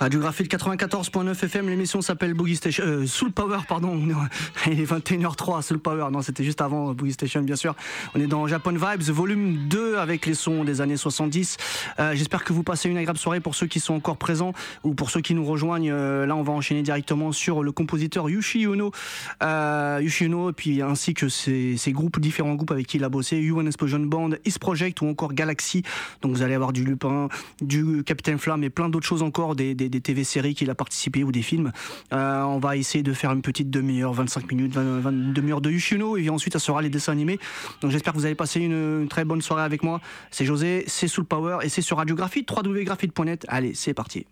Radiographie de 94.9 FM, l'émission s'appelle Boogie Station, euh, Soul Power, pardon. Il est 21h03, Soul Power. Non, c'était juste avant euh, Boogie Station, bien sûr. On est dans Japan Vibes, volume 2 avec les sons des années 70. Euh, J'espère que vous passez une agréable soirée pour ceux qui sont encore présents ou pour ceux qui nous rejoignent. Euh, là, on va enchaîner directement sur le compositeur Yushi Uno, euh, Yushi Uno, et puis ainsi que ses, ses groupes, différents groupes avec qui il a bossé, UN Explosion Band, East Project ou encore Galaxy. Donc vous allez avoir du Lupin, du Capitaine Flamme et plein d'autres choses encore, TV-séries qu'il a participé ou des films. Euh, on va essayer de faire une petite demi-heure, 25 minutes, 20, 20 une demi-heure de Yushino et ensuite ça sera les dessins animés. Donc j'espère que vous avez passé une, très bonne soirée avec moi. C'est José, c'est Soul Power et c'est sur Radiographie, www.graphite.net. Allez, c'est parti.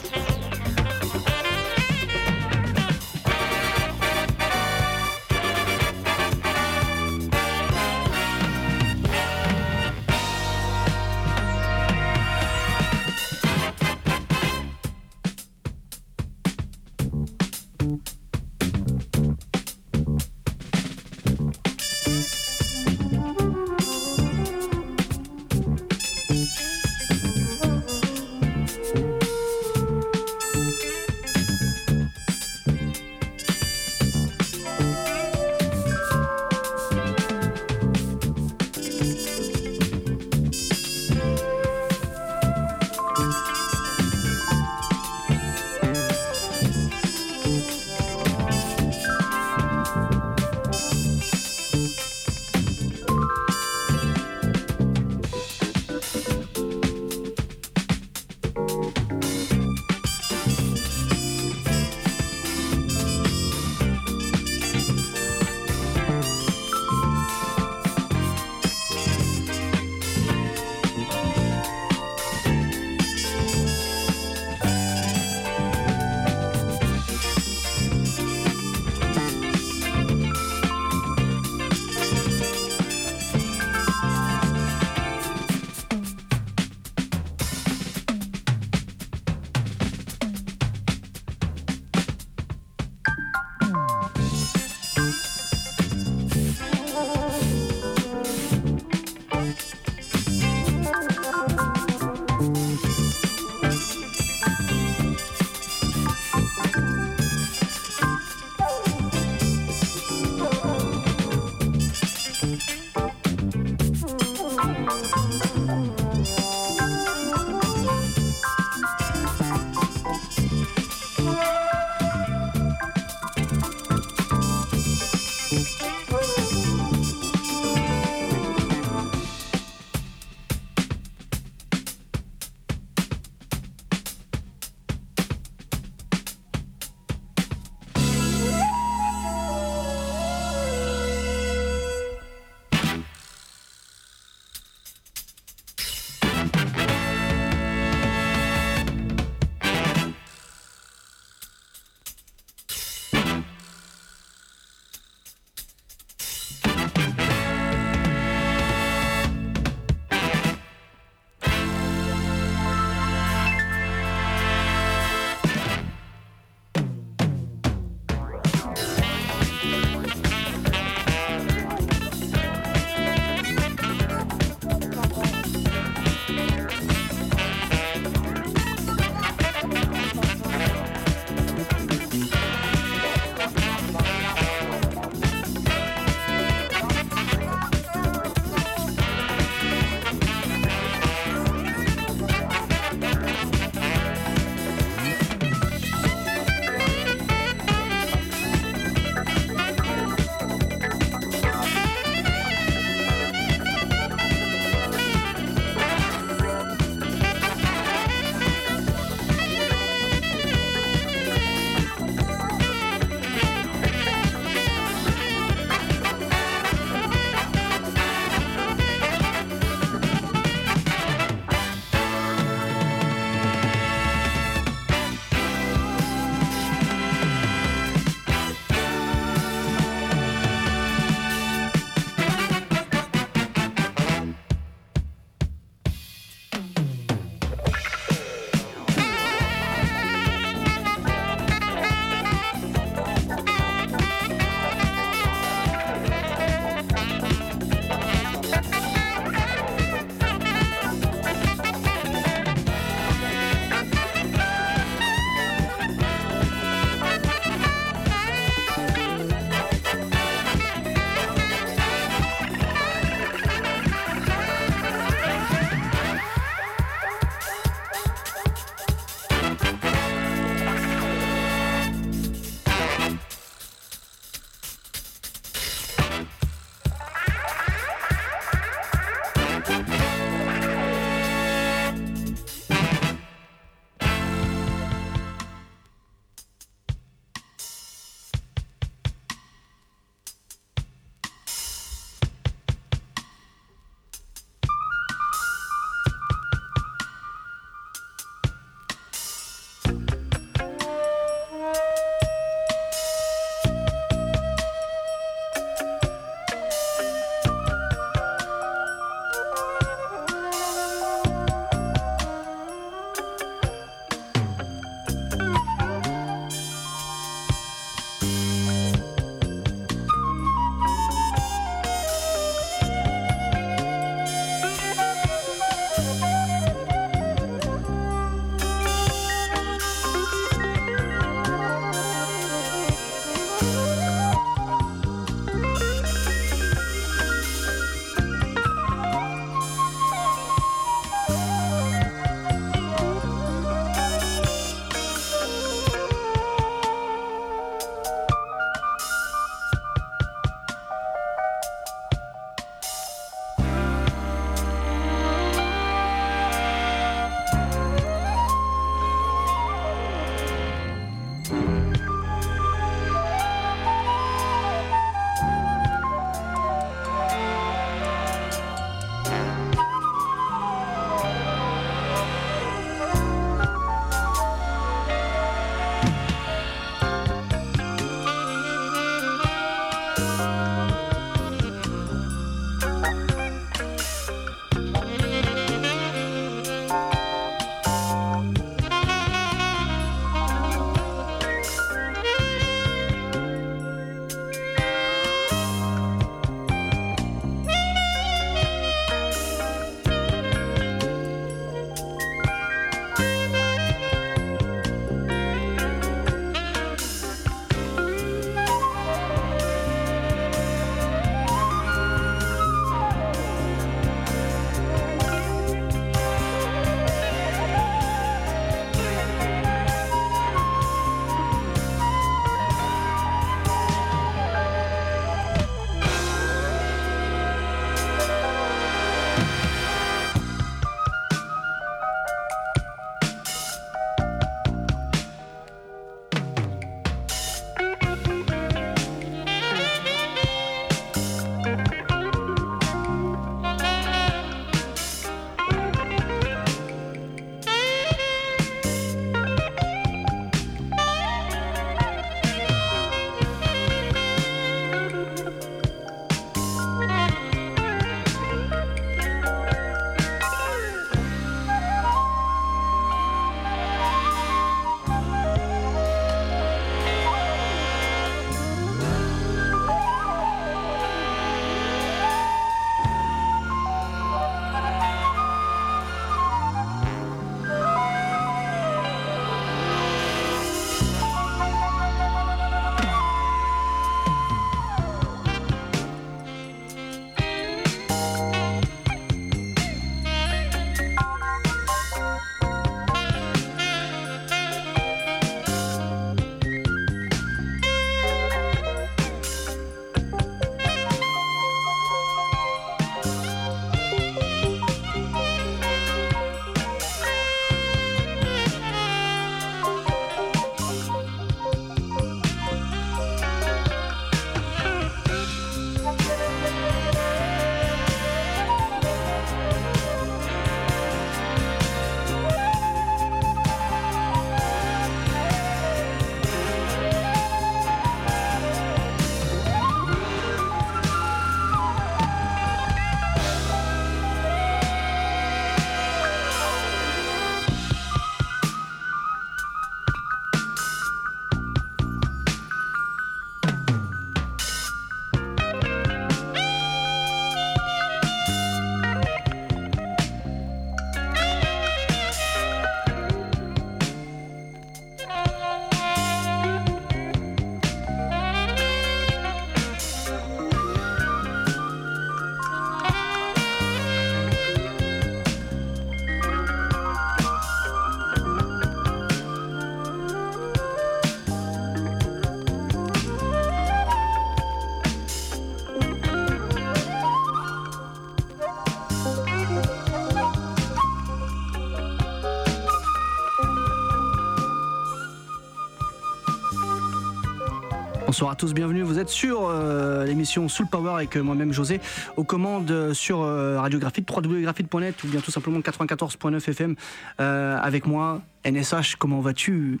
Bonsoir à tous, bienvenue. Vous êtes sur euh, l'émission Soul Power avec euh, moi-même José, aux commandes euh, sur euh, Radio ou bien tout simplement 94.9 FM avec moi. NSH, comment vas-tu?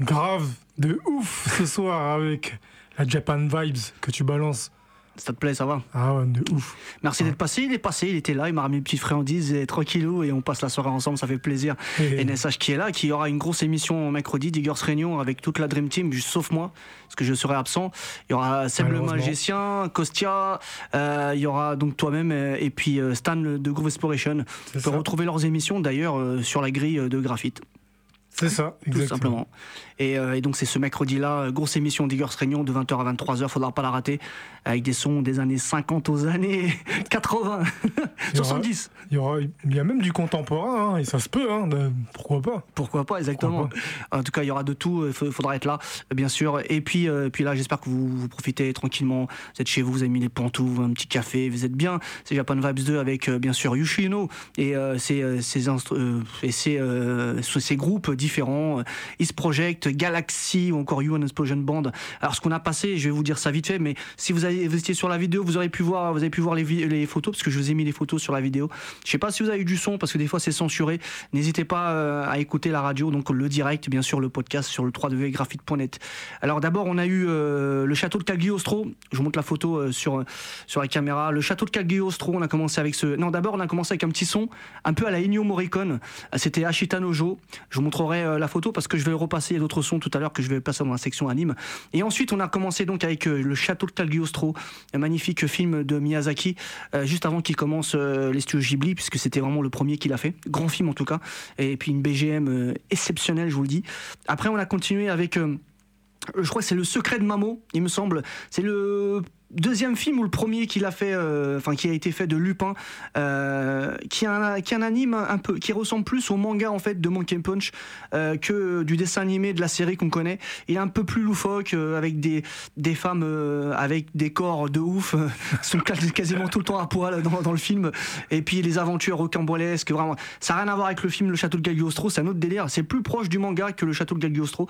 Grave, de ouf ce soir avec la Japan Vibes que tu balances. Ça te plaît, ça va Ah ouais, de ouf. Merci d'être passé, il est passé, il était là, il m'a ramené une petite friandise et tranquillou et on passe la soirée ensemble, ça fait plaisir. Et- NSH qui est là, qui aura une grosse émission mercredi, Diggers Réunion avec toute la Dream Team, juste sauf moi, parce que je serai absent. Il y aura Seb le magicien, Kostia, euh, il y aura donc toi-même euh, et puis euh, Stan de Groove Exploration. On peut retrouver leurs émissions d'ailleurs euh, sur la grille de graphite, C'est ça, tout exactement. simplement. Et, euh, et donc c'est ce mercredi-là, euh, grosse émission Diggers Réunion de 20h à 23h, faudra pas la rater, avec des sons des années 50 aux années 80, Il y aura- 70. Il y, aura, il y a même du contemporain, hein, et ça se peut, hein, de- pourquoi pas Pourquoi pas, exactement. Pourquoi En tout cas, il y aura de tout. Il fa- faudra être là, bien sûr. Et puis, euh, puis là, j'espère que vous, vous profitez tranquillement. Vous êtes chez vous, vous avez mis les pantoufles, un petit café, vous êtes bien. C'est Japan Vibes 2 avec, euh, bien sûr, Yushino et euh, ses, euh, euh, et ses, euh, groupes différents. euh, East Galaxy ou encore UN Explosion Band. Alors, ce qu'on a passé, je vais vous dire ça vite fait, mais si vous, avez, vous étiez sur la vidéo, vous aurez pu voir, vous avez pu voir les, photos, parce que je vous ai mis les photos sur la vidéo. Je sais pas si vous avez eu du son, parce que des fois c'est censuré. N'hésitez pas euh, à écouter la radio, donc le direct, bien sûr, le podcast sur le www.graphite.net. Alors d'abord, on a eu euh, le château de Cagliostro. Je vous montre la photo euh, sur, sur la caméra. Le château de Cagliostro, on a commencé avec ce. Non, d'abord, on a commencé avec un petit son, un peu à la Ennio Morricone. C'était Ashita Nojo. Je vous montrerai la photo parce que je vais le repasser. D'autres sons tout à l'heure que je vais passer dans la section anime. Et ensuite, on a commencé donc avec euh, le château de Cagliostro, un magnifique film de Miyazaki, euh, juste avant qu'il commence euh, les studios Ghibli, puisque c'était vraiment le premier qu'il a fait. Grand film en tout cas. Et puis une BGM exceptionnelle, je vous le dis. Après, on a continué avec. je crois c'est le secret de Mamo, il me semble. C'est le deuxième film ou le premier qu'il a fait, euh, enfin qui a été fait de Lupin, euh, qui un, un anime un peu, qui ressemble plus au manga en fait de Monkey Punch euh, que du dessin animé de la série qu'on connaît. Il est un peu plus loufoque avec des femmes avec des corps de ouf, sont quasi- quasiment tout le temps à poil dans, le film. Et puis les aventures rocambolesques, vraiment, ça n'a rien à voir avec le film Le Château de Cagliostro, c'est un autre délire. C'est plus proche du manga que Le Château de Cagliostro.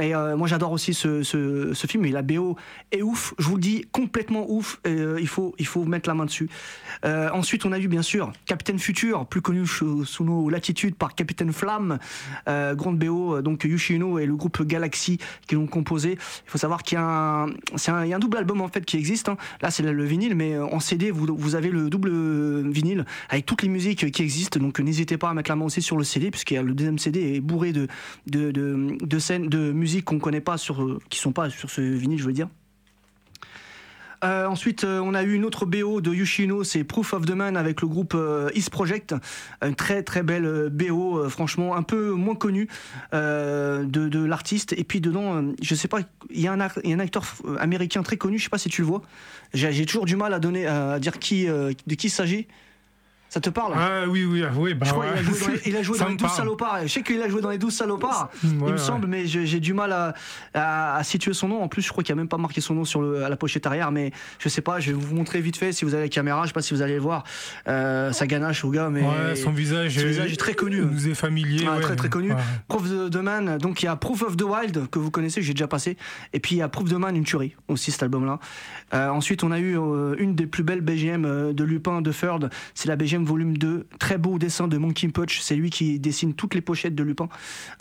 Et moi j'adore aussi ce film, et la BO est ouf, je vous le dis, complètement ouf, et, euh, il, faut, il faut mettre la main dessus. Euh, ensuite on a eu bien sûr Capitaine Futur, plus connu sous, nos latitudes par Capitaine Flamme, euh, grande BO, donc Yushino et le groupe Galaxy qui l'ont composé. Il faut savoir qu'il y a un, double album en fait qui existe, hein. là c'est le, le vinyle, mais en CD vous, avez le double vinyle avec toutes les musiques qui existent, donc n'hésitez pas à mettre la main aussi sur le CD, a le deuxième CD est bourré de, de, de, de scènes, de musiques qu'on connaît pas sur, qui sont pas sur ce vinyle, je veux dire. Euh, ensuite, euh, on a eu une autre BO de Yushino, c'est Proof of the Man avec le groupe euh, East Project. Une très très belle BO, franchement, un peu moins connue de, l'artiste. Et puis dedans, je sais pas, il y, a un acteur américain très connu, je sais pas si tu le vois. J'ai toujours du mal à, donner, à dire de qui il s'agit. Ça te parle Ah oui, oui, ah, oui, bah je crois ouais. qu'il a joué dans les, il a joué dans les me 12 parle. salopards. Je sais qu'il a joué dans les 12 salopards, Ouais, il me ouais. semble, mais j'ai du mal à, à- à situer son nom. En plus, je crois qu'il a même pas marqué son nom sur le, à la pochette arrière, mais je sais pas, je vais vous montrer vite fait si vous avez la caméra. Je sais pas si vous allez le voir. Euh, ça ganache au gars, mais. Son visage, son visage est très connu. nous est familier. Ouais. très très connu. Proof of the Man, donc il y a Proof of the Wild que vous connaissez, j'ai déjà passé, et puis il y a Proof of the Man, une tuerie aussi cet album-là. Euh, ensuite, on a eu euh, une des plus belles BGM euh, de Lupin de Third, c'est la BGM volume 2, très beau dessin de Monkey Punch, c'est lui qui dessine toutes les pochettes de Lupin.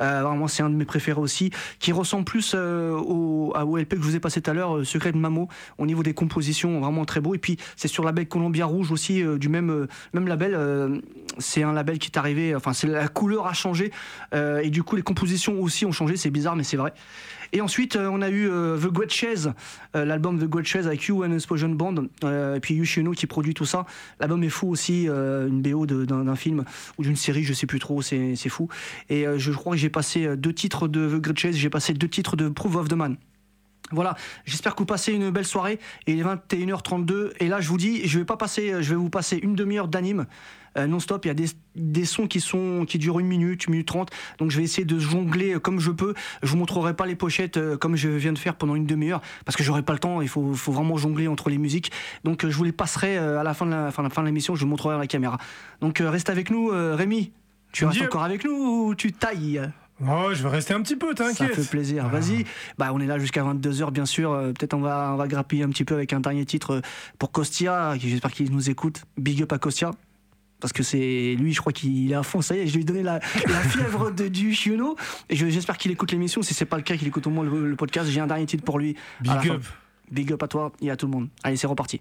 Euh, vraiment, c'est un de mes préférés aussi, qui ressemble plus euh, au, à que je vous ai passé tout à l'heure, euh, Secret de Mamo, au niveau des compositions, vraiment très beau. Et puis c'est sur la label Columbia Rouge aussi, du même, même label. c'est un label qui est arrivé, enfin c'est la couleur a changé et du coup les compositions aussi ont changé, c'est bizarre mais c'est vrai. Et ensuite euh, on a eu euh, The Great Chase, euh, l'album The Great Chase avec You and Explosion Band, et puis Yushino qui produit tout ça. L'album est fou aussi, une BO d'un film ou d'une série, je sais plus trop, c'est fou. Et je crois que j'ai passé deux titres de The Great Chase, j'ai passé deux titres de Proof of the Man. Voilà, j'espère que vous passez une belle soirée. Et il est 21h32. Et là, je vous dis, je vais pas passer, je vais vous passer une demi-heure d'anime non-stop. Il y a des, des sons qui sont qui durent une minute, une minute trente. Donc je vais essayer de jongler euh, comme je peux. Je vous montrerai pas les pochettes euh, comme je viens de faire pendant une demi-heure parce que j'aurai pas le temps. Il faut, faut vraiment jongler entre les musiques. Donc euh, je vous les passerai euh, à la fin de la, fin, la fin de l'émission. Je vous montrerai à la caméra. Donc euh, reste avec nous, euh, Rémi. Tu restes encore avec nous ou tu tailles? Oh, je vais rester un petit peu, Ça t'inquiète. fait plaisir. Ah. Vas-y. Bah, on est là jusqu'à 22h, bien sûr. Euh, Peut-être on va, on va grappiller un petit peu avec un dernier titre euh, pour Kostia. qui- J'espère qu'il nous écoute. Big up à Kostia. Parce que c'est lui, je crois qu'il est à fond. Ça y est, je lui ai donné la, la fièvre de, du Chiono. Et je- j'espère qu'il écoute l'émission. Si c'est pas le cas, qu'il écoute au moins le, le podcast. J'ai un dernier titre pour lui. Big up. Big up à toi et à tout le monde. Allez, c'est reparti.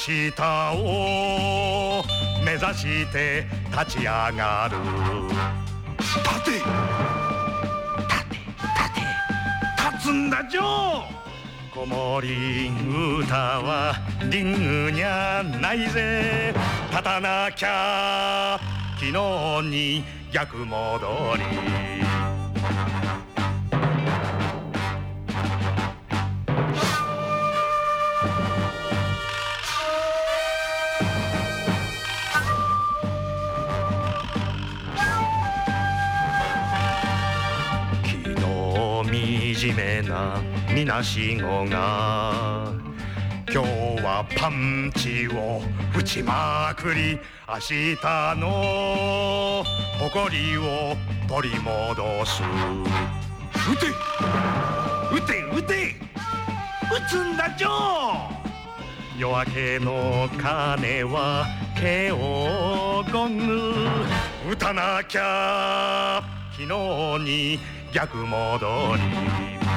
し明日を目指して立ち上がる。立て。立て立て立つんだジョー子守歌はリングにゃないぜ。立たなきゃ昨日に逆戻りみなしごが。今日はパンチを打ちまくり明日の誇りを取り戻す。撃て撃て撃て撃つんだジョー夜明けの鐘はケオゴング。撃たなきゃ昨日に逆戻り。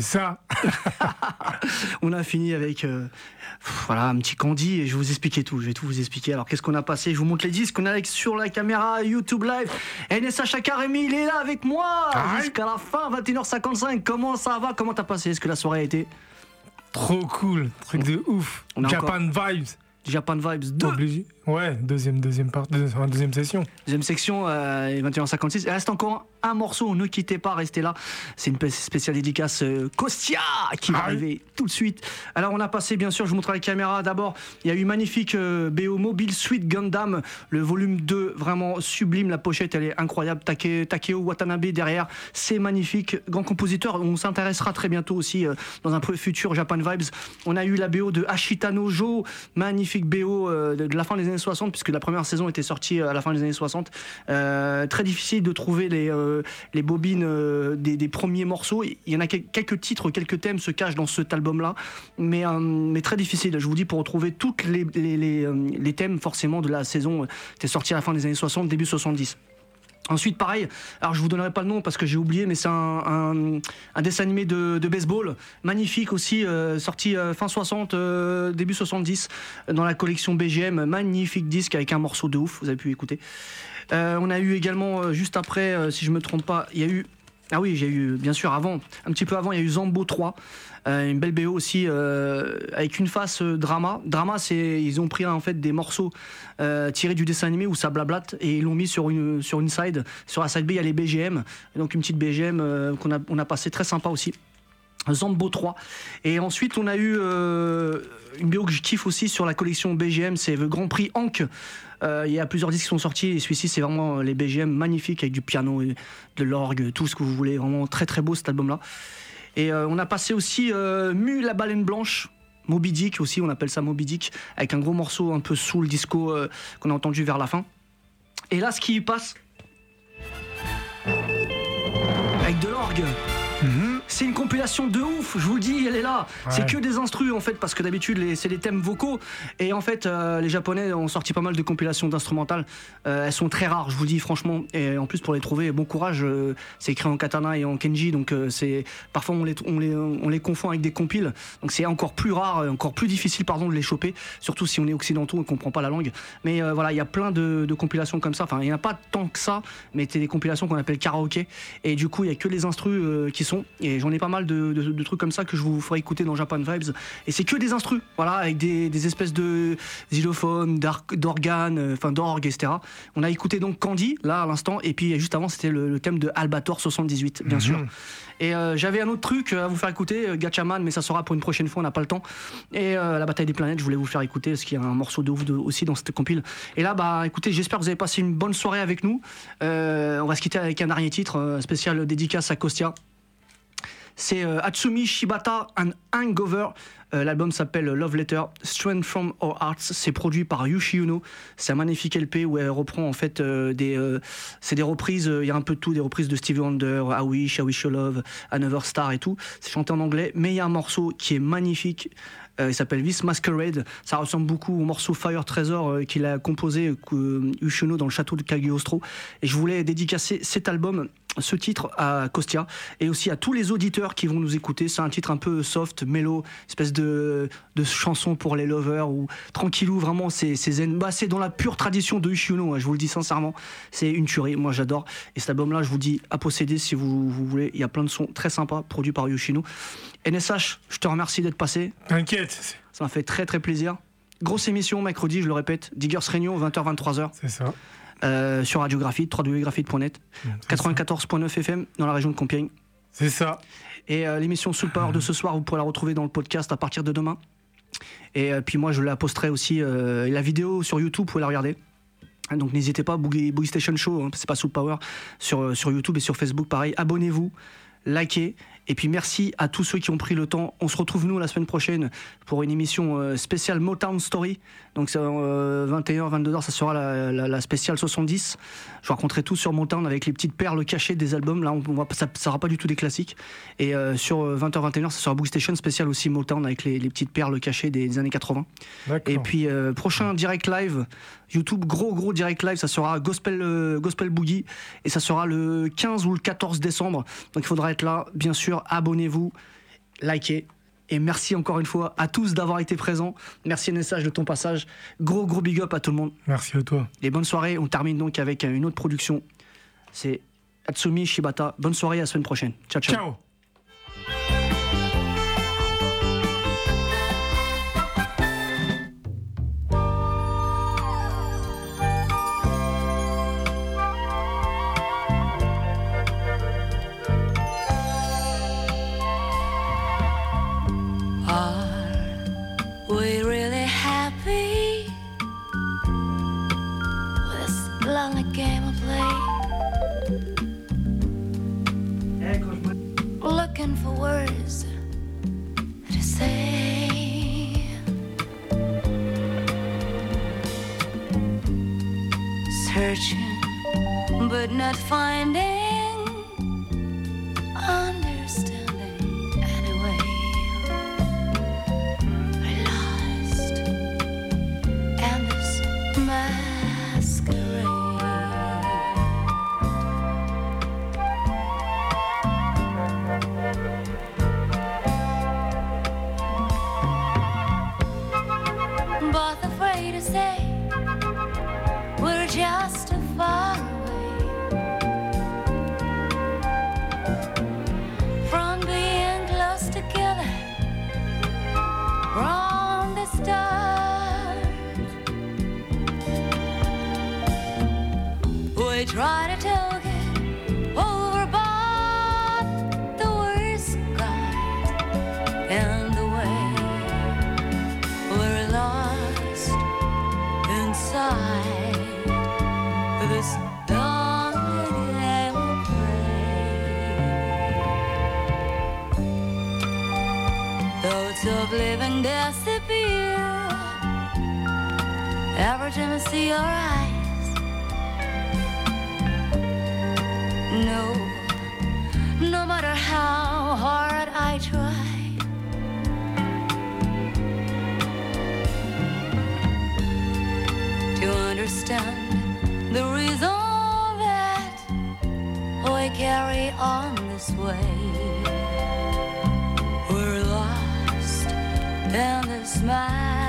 C'est ça. on a fini avec euh, voilà un petit Candy et je vais vous expliquer tout. Je vais tout vous expliquer. Alors qu'est-ce qu'on a passé? Je vous montre les disques qu'on a avec sur la caméra YouTube Live. NSH Akaremi, il est là avec moi jusqu'à la fin, 21h55. Comment ça va? Comment t'as passé? Est-ce que la soirée a été? Trop cool. Truc de ouf. On a Japan Vibes. Japan Vibes 2 Obligé. Ouais, deuxième, deuxième, part, deuxième, session. Deuxième section, euh, 21h56. Il reste encore un morceau, ne quittez pas, restez là. C'est une spéciale dédicace euh, Kostia qui va Ah arriver tout de suite. Alors on a passé, bien sûr, je vous montre la caméra d'abord. Il y a eu magnifique euh, BO Mobile Suite Gundam, le volume 2, vraiment sublime. La pochette, elle est incroyable. Take- Takeo Watanabe derrière, c'est magnifique. Grand compositeur, on s'intéressera très bientôt aussi euh, dans un futur Japan Vibes. On a eu la BO de Ashita Nojo, magnifique BO euh, de, de la fin des années 60, puisque la première saison était sortie euh, à la fin des années 60. Euh, très difficile de trouver les, euh, bobines des, premiers morceaux. Il y en a quel- quelques titres, quelques thèmes se cachent dans cet album-là, mais, mais très difficile. Je vous dis, pour retrouver toutes les, les, thèmes, forcément, de la saison, euh, était sorti à la fin des années 60, début 70. Ensuite, pareil, alors je vous donnerai pas le nom parce que j'ai oublié, mais c'est un, dessin animé de, baseball, magnifique aussi, euh, sorti euh, fin 60, euh, début 70, euh, dans la collection BGM, magnifique disque avec un morceau de ouf, vous avez pu écouter. On a eu également, juste après, si je me trompe pas, il y a eu, ah oui, j'ai eu, bien sûr, avant, un petit peu avant, il y a eu Zambo 3, euh, une belle BO aussi, euh, avec une face euh, drama. Drama, c'est, ils ont pris en fait des morceaux tirés du dessin animé où ça blablate et ils l'ont mis sur une, side. Sur la side B, il y a les BGM, donc une petite BGM qu'on a, on a passé très sympa aussi. Zambo 3. Et ensuite, on a eu une BO que je kiffe aussi sur la collection BGM, c'est le Grand Prix Hank. Euh, il y a plusieurs disques qui sont sortis et celui-ci, c'est vraiment euh, les BGM magnifiques avec du piano, et de l'orgue, tout ce que vous voulez. Vraiment très très beau cet album-là. Et euh, on a passé aussi Mu la baleine blanche. Moby Dick aussi, on appelle ça Moby Dick, avec un gros morceau un peu soul disco euh, qu'on a entendu vers la fin. Et là, ce qui passe, avec de l'orgue, Mhm. c'est une compilation de ouf, je vous le dis, elle est là. C'est que des instrus en fait, parce que d'habitude c'est des thèmes vocaux. Et en fait, euh, les Japonais ont sorti pas mal de compilations d'instrumentales. Euh, elles sont très rares, je vous le dis franchement. Et en plus pour les trouver, bon courage. euh, c'est écrit en katana et en kenji, donc c'est parfois on les, on les on les confond avec des compiles. Donc c'est encore plus rare, encore plus difficile pardon de les choper, surtout si on est occidentaux et qu'on comprend pas la langue. Mais voilà, il y a plein de, de compilations comme ça. Enfin, il n'y en a pas tant que ça, mais c'est des compilations qu'on appelle karaoké. Et du coup, il y a que les instrus qui sont. Et j'en ai pas mal de, de- de trucs comme ça que je vous ferai écouter dans Japan Vibes. Et c'est que des instrus, voilà, avec des, des espèces de xylophones, d'organes, euh, enfin d'orgues, etc. On a écouté donc Candy, là, à l'instant. Et puis juste avant, c'était le, le thème de Albator 78, bien Mhm. sûr. Et euh, j'avais un autre truc à vous faire écouter, euh, Gatchaman, mais ça sera pour une prochaine fois, on n'a pas le temps. Et euh, la bataille des planètes, je voulais vous faire écouter, parce qu'il y a un morceau de ouf de- aussi dans cette compile. Et là, bah écoutez, j'espère que vous avez passé une bonne soirée avec nous. Euh, on va se quitter avec un dernier titre, spécial dédicace à Kostia. C'est euh, Hatsumi Shibata and Hangover. Euh, L'album s'appelle Love Letter, Strength from Our Hearts. C'est produit par Yushi. C'est un magnifique LP où elle reprend en fait euh, des, c'est des reprises. Il y a un peu de tout, des reprises de Stevie Wonder, I Wish, I Wish You Love, Another Star et tout. C'est chanté en anglais, mais il y a un morceau qui est magnifique. Il s'appelle This Masquerade. Ça ressemble beaucoup au morceau Fire Treasure qu'il a composé Uno dans le château de Cagliostro. Et je voulais dédicacer cet album, ce titre à Kostia et aussi à tous les auditeurs qui vont nous écouter. C'est un titre un peu soft, mélo, espèce de, de chanson pour les lovers ou tranquillou. Vraiment, c'est zen. Bah, c'est dans la pure tradition de Ushino. Je vous le dis sincèrement, c'est une tuerie. Moi, j'adore. Et cet album-là, je vous dis à posséder si vous, vous voulez. Il y a plein de sons très sympas produits par Yoshino. NSH, je te remercie d'être passé. T'inquiète, Ça m'a fait très très plaisir. Grosse émission mercredi, je le répète, Diggers Réunion 20h-23h c'est ça. Euh, sur Radiographite, www.graphite.net, C'est ça. 94.9 FM dans la région de Compiègne. C'est ça. Et euh, l'émission Soul Power de ce soir, vous pourrez la retrouver dans le podcast à partir de demain. Et euh, puis moi, je la posterai aussi. la vidéo sur YouTube, vous pouvez la regarder. Donc n'hésitez pas, Boogie, Boogie Station Show, hein, c'est pas Soul Power, sur, sur YouTube et sur Facebook, pareil. Abonnez-vous, likez. Et puis merci à tous ceux qui ont pris le temps. On se retrouve nous la semaine prochaine pour une émission euh, spéciale Motown Story. Donc c'est 21h, 22h, ça sera la, spéciale 70. Je raconterai tout sur Motown avec les petites perles cachées des albums. Là, on, on ça ne sera pas du tout des classiques. Et euh, sur 20h, 21h, ça sera Book Station spécial aussi Motown avec les, petites perles cachées des, années 80. Et puis euh, prochain direct live YouTube, gros gros direct live, ça sera Gospel, Gospel Boogie et ça sera le 15 ou le 14 décembre. Donc il faudra être là, bien sûr, abonnez-vous, likez. Et merci encore une fois à tous d'avoir été présents. Merci Nessage de ton passage. Gros gros big up à tout le monde. Merci à toi. Et bonne soirée. On termine donc avec une autre production. C'est Atsumi Shibata. Bonne soirée, à la semaine prochaine. Ciao ciao. Ciao. Carry on this way. We're lost in this mind.